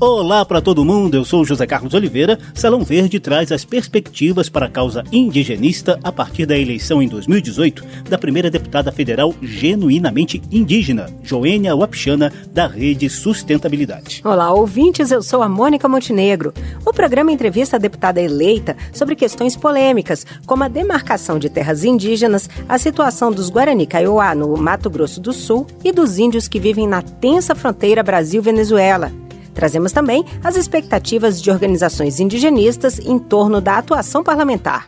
Olá para todo mundo, eu sou José Carlos Oliveira. Salão Verde traz as perspectivas para a causa indigenista a partir da eleição em 2018 da primeira deputada federal genuinamente indígena, Joênia Wapichana, da Rede Sustentabilidade. Olá, ouvintes, eu sou a Mônica Montenegro. O programa entrevista a deputada eleita sobre questões polêmicas, como a demarcação de terras indígenas, a situação dos Guarani Kaiowá no Mato Grosso do Sul e dos índios que vivem na tensa fronteira Brasil-Venezuela. Trazemos também as expectativas de organizações indigenistas em torno da atuação parlamentar.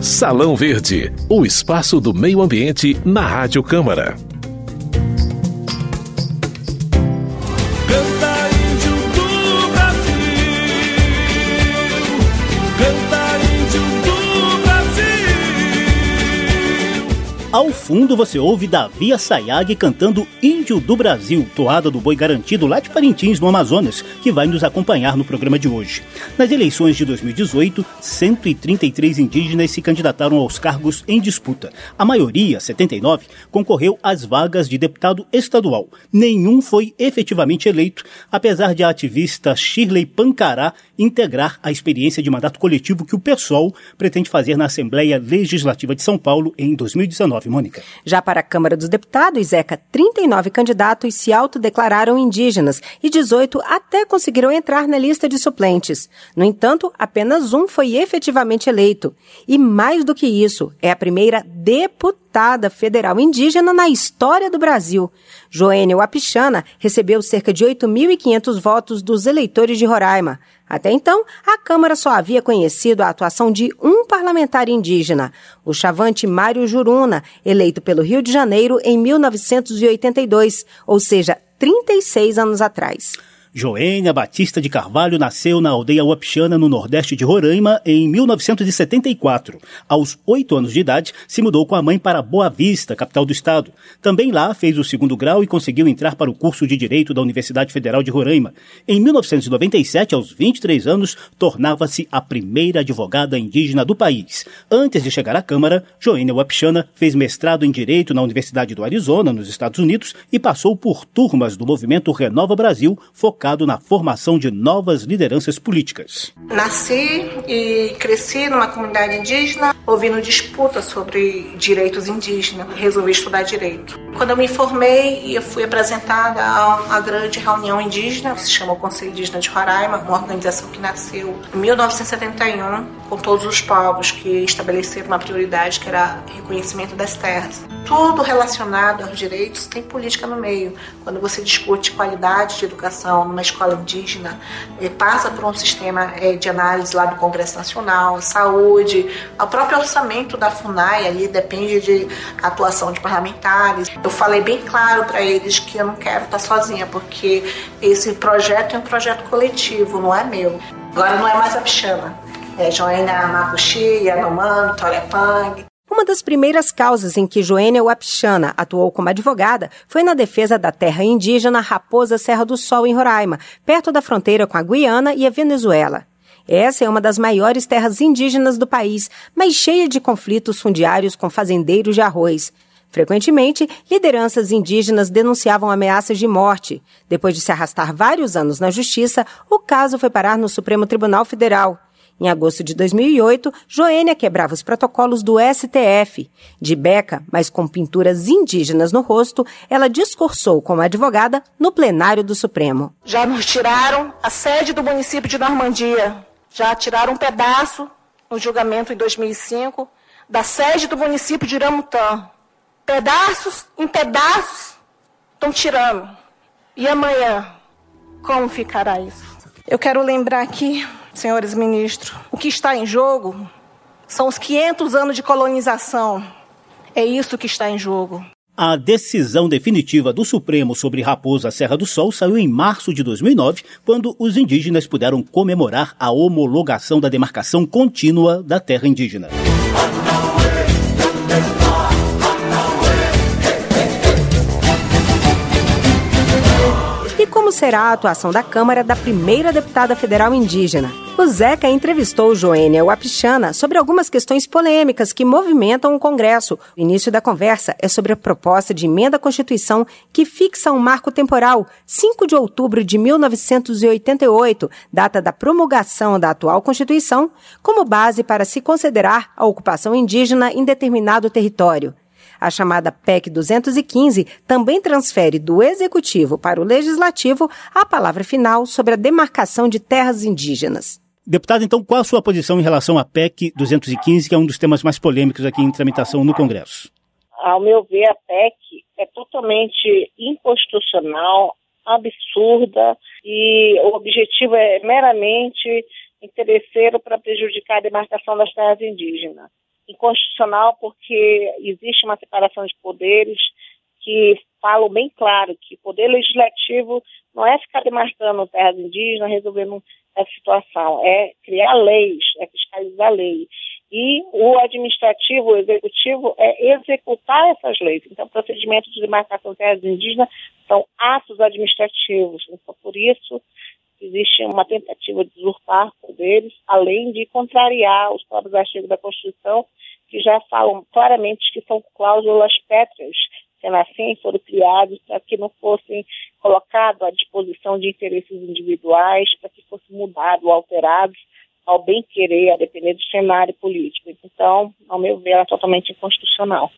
Salão Verde, o espaço do meio ambiente na Rádio Câmara. Fundo você ouve Davi Sayag cantando Índio do Brasil, toada do boi garantido lá de Parintins, no Amazonas, que vai nos acompanhar no programa de hoje. Nas eleições de 2018, 133 indígenas se candidataram aos cargos em disputa. A maioria, 79, concorreu às vagas de deputado estadual. Nenhum foi efetivamente eleito, apesar de a ativista Shirley Pancará integrar a experiência de mandato coletivo que o PSOL pretende fazer na Assembleia Legislativa de São Paulo em 2019. Mônica. Já para a Câmara dos Deputados, Zeca, 39 candidatos se autodeclararam indígenas e 18 até conseguiram entrar na lista de suplentes. No entanto, apenas um foi efetivamente eleito. E mais do que isso, é a primeira deputada federal indígena na história do Brasil. Joênia Wapichana recebeu cerca de 8.500 votos dos eleitores de Roraima. Até então, a Câmara só havia conhecido a atuação de um parlamentar indígena, o chavante Mário Juruna, eleito pelo Rio de Janeiro em 1982, ou seja, 36 anos atrás. Joênia Batista de Carvalho nasceu na aldeia Uapixana, no nordeste de Roraima, em 1974. Aos oito anos de idade, se mudou com a mãe para Boa Vista, capital do estado. Também lá fez o segundo grau e conseguiu entrar para o curso de Direito da Universidade Federal de Roraima. Em 1997, aos 23 anos, tornava-se a primeira advogada indígena do país. Antes de chegar à Câmara, Joênia Uapixana fez mestrado em Direito na Universidade do Arizona, nos Estados Unidos, e passou por turmas do movimento Renova Brasil, focado focado na formação de novas lideranças políticas. Nasci e cresci numa comunidade indígena, ouvindo disputas sobre direitos indígenas. Resolvi estudar direito. Quando eu me formei, eu fui apresentada a uma grande reunião indígena, que se chama o Conselho Indígena de Roraima, uma organização que nasceu em 1971, com todos os povos que estabeleceram uma prioridade que era reconhecimento das terras. Tudo relacionado aos direitos tem política no meio. Quando você discute qualidade de educação, numa escola indígena, eh, passa por um sistema eh, de análise lá do Congresso Nacional, saúde, o próprio orçamento da FUNAI ali depende de atuação de parlamentares. Eu falei bem claro para eles que eu não quero estar sozinha, porque esse projeto é um projeto coletivo, não é meu. Agora não é mais a Pichana, é Joana Mapuxi, Yanomami, Torepang. Uma das primeiras causas em que Joênia Wapichana atuou como advogada foi na defesa da terra indígena Raposa Serra do Sol, em Roraima, perto da fronteira com a Guiana e a Venezuela. Essa é uma das maiores terras indígenas do país, mas cheia de conflitos fundiários com fazendeiros de arroz. Frequentemente, lideranças indígenas denunciavam ameaças de morte. Depois de se arrastar vários anos na justiça, o caso foi parar no Supremo Tribunal Federal. Em agosto de 2008, Joênia quebrava os protocolos do STF. De beca, mas com pinturas indígenas no rosto, ela discursou como advogada no plenário do Supremo. Já nos tiraram a sede do município de Normandia. Já tiraram um pedaço no julgamento em 2005 da sede do município de Iramutã. Pedaços em pedaços estão tirando. E amanhã, como ficará isso? Eu quero lembrar aqui senhores ministros, o que está em jogo são os 500 anos de colonização. É isso que está em jogo. A decisão definitiva do Supremo sobre Raposa Serra do Sol saiu em março de 2009, quando os indígenas puderam comemorar a homologação da demarcação contínua da terra indígena. Será a atuação da Câmara da primeira deputada federal indígena. O Zeca entrevistou Joênia Wapichana sobre algumas questões polêmicas que movimentam o Congresso. O início da conversa é sobre a proposta de emenda à Constituição que fixa um marco temporal, 5 de outubro de 1988, data da promulgação da atual Constituição, como base para se considerar a ocupação indígena em determinado território. A chamada PEC 215 também transfere do Executivo para o Legislativo a palavra final sobre a demarcação de terras indígenas. Deputado, então, qual a sua posição em relação à PEC 215, que é um dos temas mais polêmicos aqui em tramitação no Congresso? Ao meu ver, a PEC é totalmente inconstitucional, absurda e o objetivo é meramente interesseiro para prejudicar a demarcação das terras indígenas. Inconstitucional porque existe uma separação de poderes que falam bem claro que o poder legislativo não é ficar demarcando terras indígenas, resolvendo essa situação, é criar leis, é fiscalizar a lei. E o administrativo, o executivo, é executar essas leis. Então, procedimentos de demarcação de terras indígenas são atos administrativos. Então, por isso, existe uma tentativa de usurpar poderes, além de contrariar os próprios artigos da Constituição, que já falam claramente que são cláusulas pétreas, sendo assim, foram criados para que não fossem colocados à disposição de interesses individuais, para que fosse mudado, alterado ao bem querer, a depender do cenário político. Então, ao meu ver, ela é totalmente inconstitucional.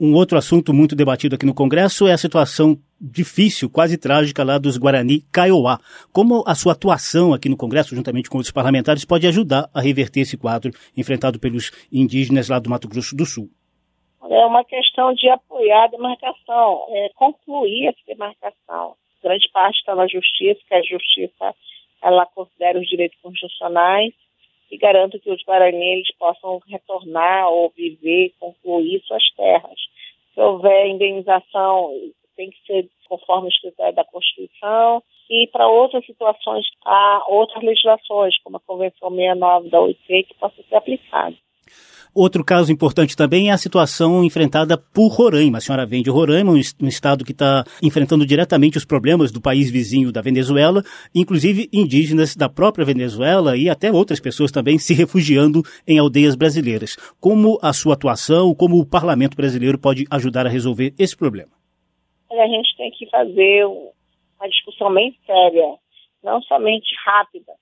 Um outro assunto muito debatido aqui no Congresso é a situação difícil, quase trágica lá dos Guarani Kaiowá. Como a sua atuação aqui no Congresso, juntamente com os parlamentares, pode ajudar a reverter esse quadro enfrentado pelos indígenas lá do Mato Grosso do Sul? É uma questão de apoiar a demarcação, é, concluir essa demarcação. Grande parte está na justiça, que a justiça ela considera os direitos constitucionais e garanta que os guaranis possam retornar ou viver, concluir suas terras. Se houver indenização, tem que ser conforme os critérios da Constituição. E para outras situações, há outras legislações, como a Convenção 69 da OIT, que possam ser aplicadas. Outro caso importante também é a situação enfrentada por Roraima. A senhora vem de Roraima, um estado que está enfrentando diretamente os problemas do país vizinho da Venezuela, inclusive indígenas da própria Venezuela e até outras pessoas também se refugiando em aldeias brasileiras. Como a sua atuação, como o parlamento brasileiro pode ajudar a resolver esse problema? A gente tem que fazer uma discussão bem séria, não somente rápida,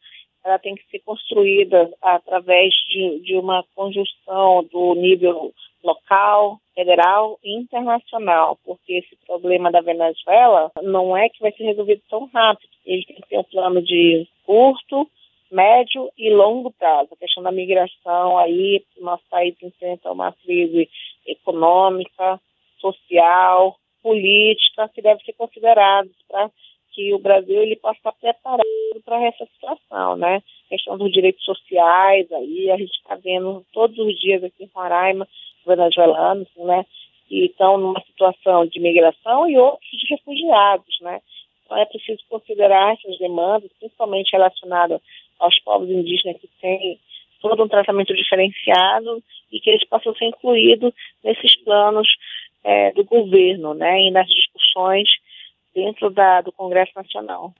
ela tem que ser construída através de, de uma conjunção do nível local, federal e internacional, porque esse problema da Venezuela não é que vai ser resolvido tão rápido. Ele tem que ter um plano de curto, médio e longo prazo. A questão da migração aí, nosso país enfrenta uma crise econômica, social, política, que deve ser considerada para que o Brasil ele possa estar preparado para essa situação, né? A questão dos direitos sociais, aí a gente está vendo todos os dias aqui em Roraima, venezuelanos, né? Que estão numa situação de migração e outros de refugiados, né? Então é preciso considerar essas demandas, principalmente relacionadas aos povos indígenas que têm todo um tratamento diferenciado e que eles possam ser incluídos nesses planos é, do governo, né? E nas discussões dentro da, do Congresso Nacional.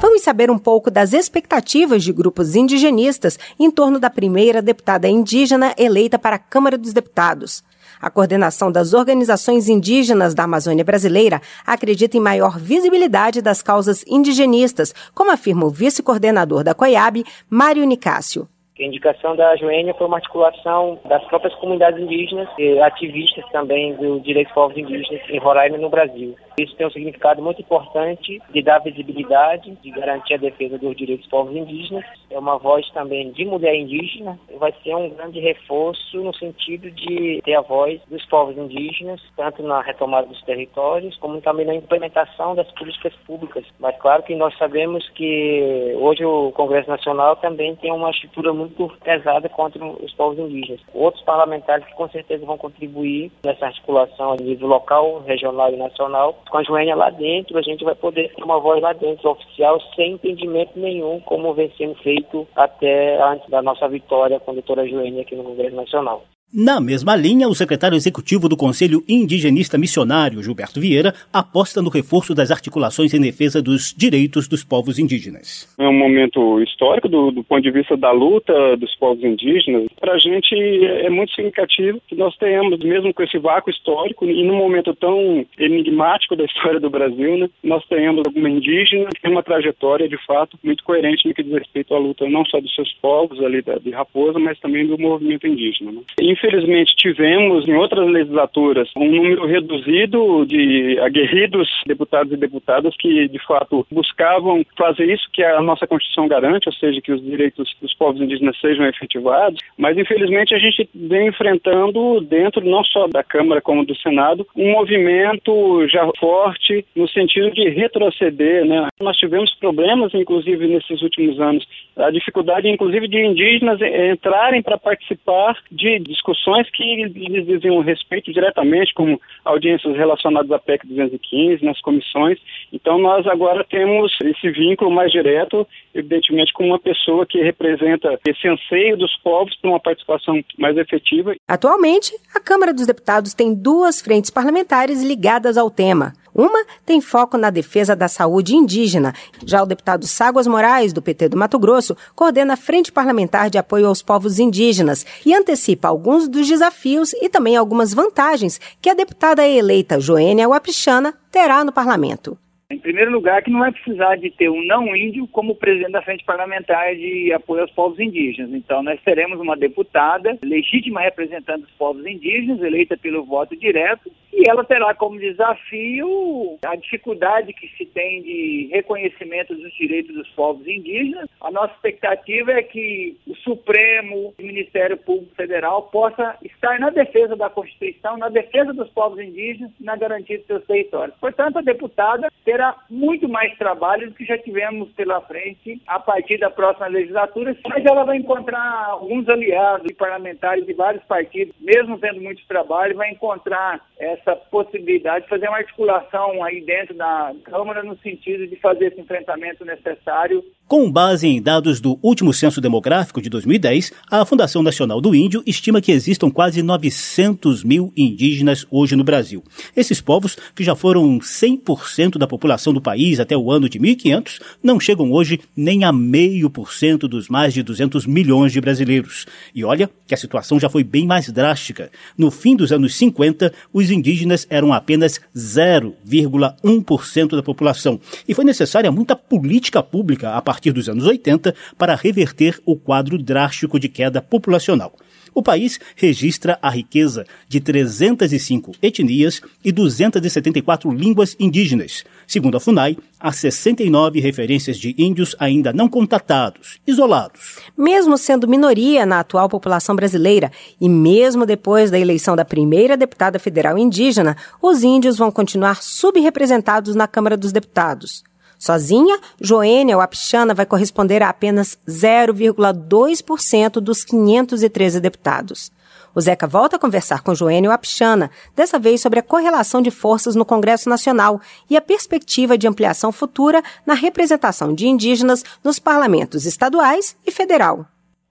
Vamos saber um pouco das expectativas de grupos indigenistas em torno da primeira deputada indígena eleita para a Câmara dos Deputados. A coordenação das organizações indígenas da Amazônia Brasileira acredita em maior visibilidade das causas indigenistas, como afirma o vice-coordenador da COIAB, Mário Nicásio. A indicação da Joênia foi uma articulação das próprias comunidades indígenas e ativistas também do direitos povos indígenas em Roraima no Brasil. Isso tem um significado muito importante de dar visibilidade, de garantir a defesa dos direitos dos povos indígenas. É uma voz também de mulher indígena. Vai ser um grande reforço no sentido de ter a voz dos povos indígenas, tanto na retomada dos territórios, como também na implementação das políticas públicas. Mas claro que nós sabemos que hoje o Congresso Nacional também tem uma estrutura muito pesada contra os povos indígenas. Outros parlamentares que com certeza vão contribuir nessa articulação a nível local, regional e nacional com a Joênia lá dentro, a gente vai poder ter uma voz lá dentro, oficial, sem impedimento nenhum, como vem sendo feito até antes da nossa vitória com a doutora Joênia aqui no Congresso Nacional. Na mesma linha, o secretário executivo do Conselho Indigenista Missionário, Gilberto Vieira, aposta no reforço das articulações em defesa dos direitos dos povos indígenas. É um momento histórico do, do ponto de vista da luta dos povos indígenas. Para a gente é muito significativo que nós tenhamos, mesmo com esse vácuo histórico e num momento tão enigmático da história do Brasil, né, nós tenhamos alguma indígena que tem uma trajetória, de fato, muito coerente no que diz respeito à luta não só dos seus povos ali da, de Raposa, mas também do movimento indígena. Né. Infelizmente, tivemos em outras legislaturas um número reduzido de aguerridos deputados e deputadas que, de fato, buscavam fazer isso que a nossa Constituição garante, ou seja, que os direitos dos povos indígenas sejam efetivados, mas infelizmente a gente vem enfrentando, dentro não só da Câmara como do Senado, um movimento já forte no sentido de retroceder. Né? Nós tivemos problemas, inclusive, nesses últimos anos, a dificuldade, inclusive, de indígenas entrarem para participar de discussões que lhes diziam respeito diretamente, como audiências relacionadas à PEC 215, nas comissões. Então, nós agora temos esse vínculo mais direto, evidentemente, com uma pessoa que representa esse anseio dos povos por uma participação mais efetiva. Atualmente, a Câmara dos Deputados tem duas frentes parlamentares ligadas ao tema. Uma tem foco na defesa da saúde indígena. Já o deputado Ságuas Moraes, do PT do Mato Grosso, coordena a Frente Parlamentar de Apoio aos Povos Indígenas e antecipa alguns dos desafios e também algumas vantagens que a deputada eleita Joênia Wapichana terá no parlamento. Em primeiro lugar, que não vai precisar de ter um não índio como presidente da Frente Parlamentar de Apoio aos Povos Indígenas. Então, nós teremos uma deputada legítima representante dos povos indígenas, eleita pelo voto direto, e ela terá como desafio a dificuldade que se tem de reconhecimento dos direitos dos povos indígenas. A nossa expectativa é que o Supremo, o Ministério Público Federal possa estar na defesa da Constituição, na defesa dos povos indígenas e na garantia dos seus territórios. Portanto, a deputada terá muito mais trabalho do que já tivemos pela frente a partir da próxima legislatura, mas ela vai encontrar alguns aliados parlamentares de vários partidos, mesmo tendo muito trabalho, vai encontrar essa essa possibilidade de fazer uma articulação aí dentro da Câmara no sentido de fazer esse enfrentamento necessário. Com base em dados do último censo demográfico de 2010, a Fundação Nacional do Índio estima que existam quase 900 mil indígenas hoje no Brasil. Esses povos, que já foram 100% da população do país até o ano de 1500, não chegam hoje nem a meio por cento dos mais de 200 milhões de brasileiros. E olha que a situação já foi bem mais drástica. No fim dos anos 50, os indígenas eram apenas 0,1% da população. E foi necessária muita política pública a partir dos anos 80 para reverter o quadro drástico de queda populacional. O país registra a riqueza de 305 etnias e 274 línguas indígenas. Segundo a FUNAI, há 69 referências de índios ainda não contatados, isolados. Mesmo sendo minoria na atual população brasileira e mesmo depois da eleição da primeira deputada federal indígena, os índios vão continuar subrepresentados na Câmara dos Deputados. Sozinha, Joênia Wapichana vai corresponder a apenas 0,2% dos 513 deputados. O Zeca volta a conversar com Joênio Wapichana, dessa vez sobre a correlação de forças no Congresso Nacional e a perspectiva de ampliação futura na representação de indígenas nos parlamentos estaduais e federal.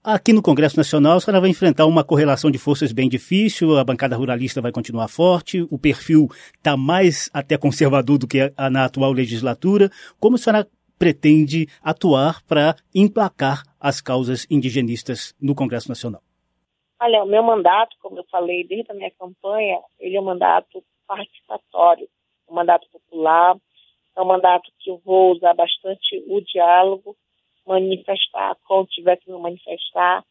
Aqui no Congresso Nacional, a senhora vai enfrentar uma correlação de forças bem difícil, a bancada ruralista vai continuar forte, o perfil está mais até conservador do que na atual legislatura. Como a senhora pretende atuar para emplacar as causas indigenistas no Congresso Nacional? Olha, o meu mandato, como eu falei desde a minha campanha, ele é um mandato participatório, um mandato popular, é um mandato que eu vou usar bastante o diálogo, manifestar quando tiver que me manifestar.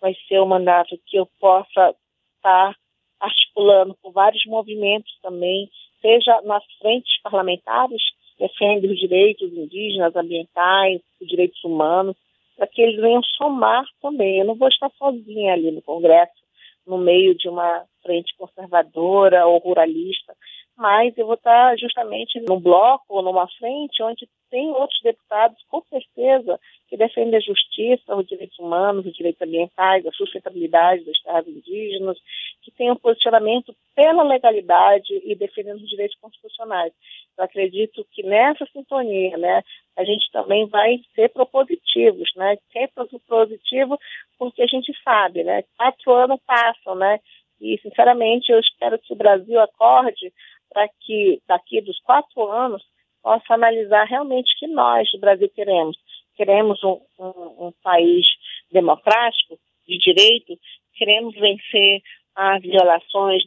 Vai ser um mandato que eu possa estar articulando com vários movimentos também, seja nas frentes parlamentares, defende os direitos indígenas, ambientais, os direitos humanos, para que eles venham somar também. Eu não vou estar sozinha ali no Congresso, no meio de uma frente conservadora ou ruralista, mas eu vou estar justamente num bloco ou numa frente onde tem outros deputados, com certeza, que defendem a justiça, os direitos humanos, os direitos ambientais, a sustentabilidade dos estados indígenas, que tem um posicionamento pela legalidade e defendendo os direitos constitucionais. Eu acredito que nessa sintonia, né, a gente também vai ser propositivos, né, ser propositivo porque a gente sabe, né, quatro anos passam, né, e sinceramente eu espero que o Brasil acorde para que daqui dos quatro anos possa analisar realmente que nós do Brasil queremos. Queremos um, um, um país democrático, de direito, queremos vencer as violações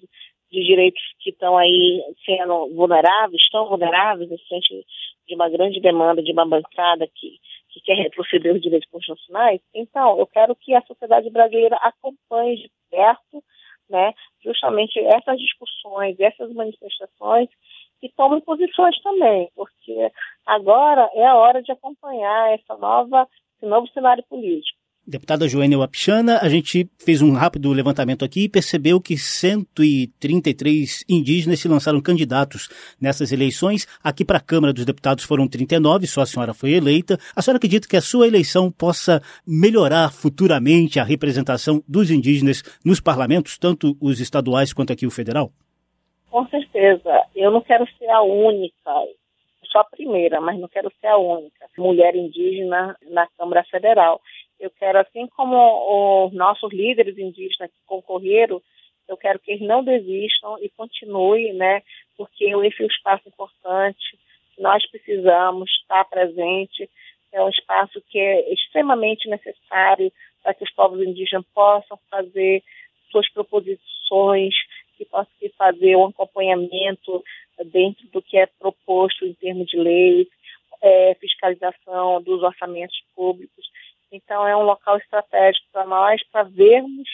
de direitos que estão aí sendo vulneráveis, estão vulneráveis, diante de uma grande demanda de uma bancada que, que quer retroceder os direitos constitucionais. Então, eu quero que a sociedade brasileira acompanhe de perto né, justamente essas discussões, essas manifestações e tomem posições também, porque agora é a hora de acompanhar essa nova, esse novo cenário político. Deputada Joênia Wapichana, a gente fez um rápido levantamento aqui e percebeu que 133 indígenas se lançaram candidatos nessas eleições. Aqui para a Câmara dos Deputados foram 39, só a senhora foi eleita. A senhora acredita que a sua eleição possa melhorar futuramente a representação dos indígenas nos parlamentos, tanto os estaduais quanto aqui o federal? Com certeza. Eu não quero ser a única, só a primeira, mas não quero ser a única mulher indígena na Câmara Federal. Eu quero, assim como os nossos líderes indígenas que concorreram, eu quero que eles não desistam e continuem, né? Porque esse é um espaço importante, nós precisamos estar presente, é um espaço que é extremamente necessário para que os povos indígenas possam fazer suas proposições, que possam fazer um acompanhamento dentro do que é proposto em termos de leis, é, fiscalização dos orçamentos públicos. Então, é um local estratégico para nós, para vermos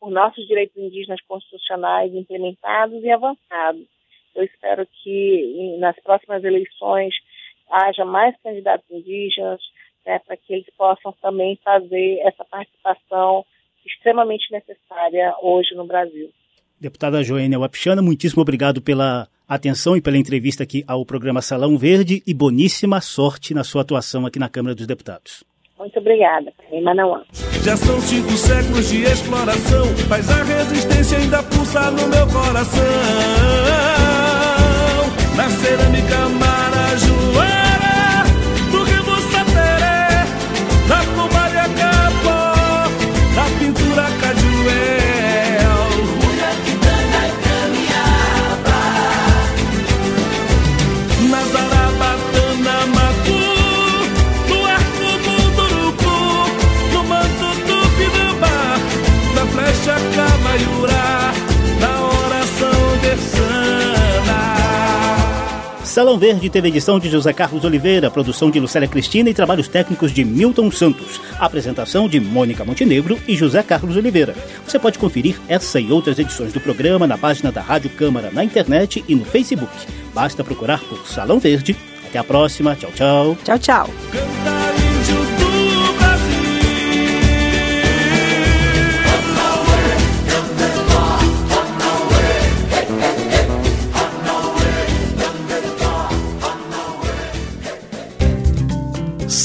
os nossos direitos indígenas constitucionais implementados e avançados. Eu espero que nas próximas eleições haja mais candidatos indígenas, né, para que eles possam também fazer essa participação extremamente necessária hoje no Brasil. Deputada Joênia Wapichana, muitíssimo obrigado pela atenção e pela entrevista aqui ao programa Salão Verde e boníssima sorte na sua atuação aqui na Câmara dos Deputados. Muito obrigada, em Manauã. Já são cinco séculos de exploração, mas a resistência ainda pulsa no meu coração. Na cerâmica marajoara, Salão Verde teve edição de José Carlos Oliveira, produção de Lucélia Cristina e trabalhos técnicos de Milton Santos. Apresentação de Mônica Montenegro e José Carlos Oliveira. Você pode conferir essa e outras edições do programa na página da Rádio Câmara na internet e no Facebook. Basta procurar por Salão Verde. Até a próxima. Tchau, tchau. Tchau, tchau.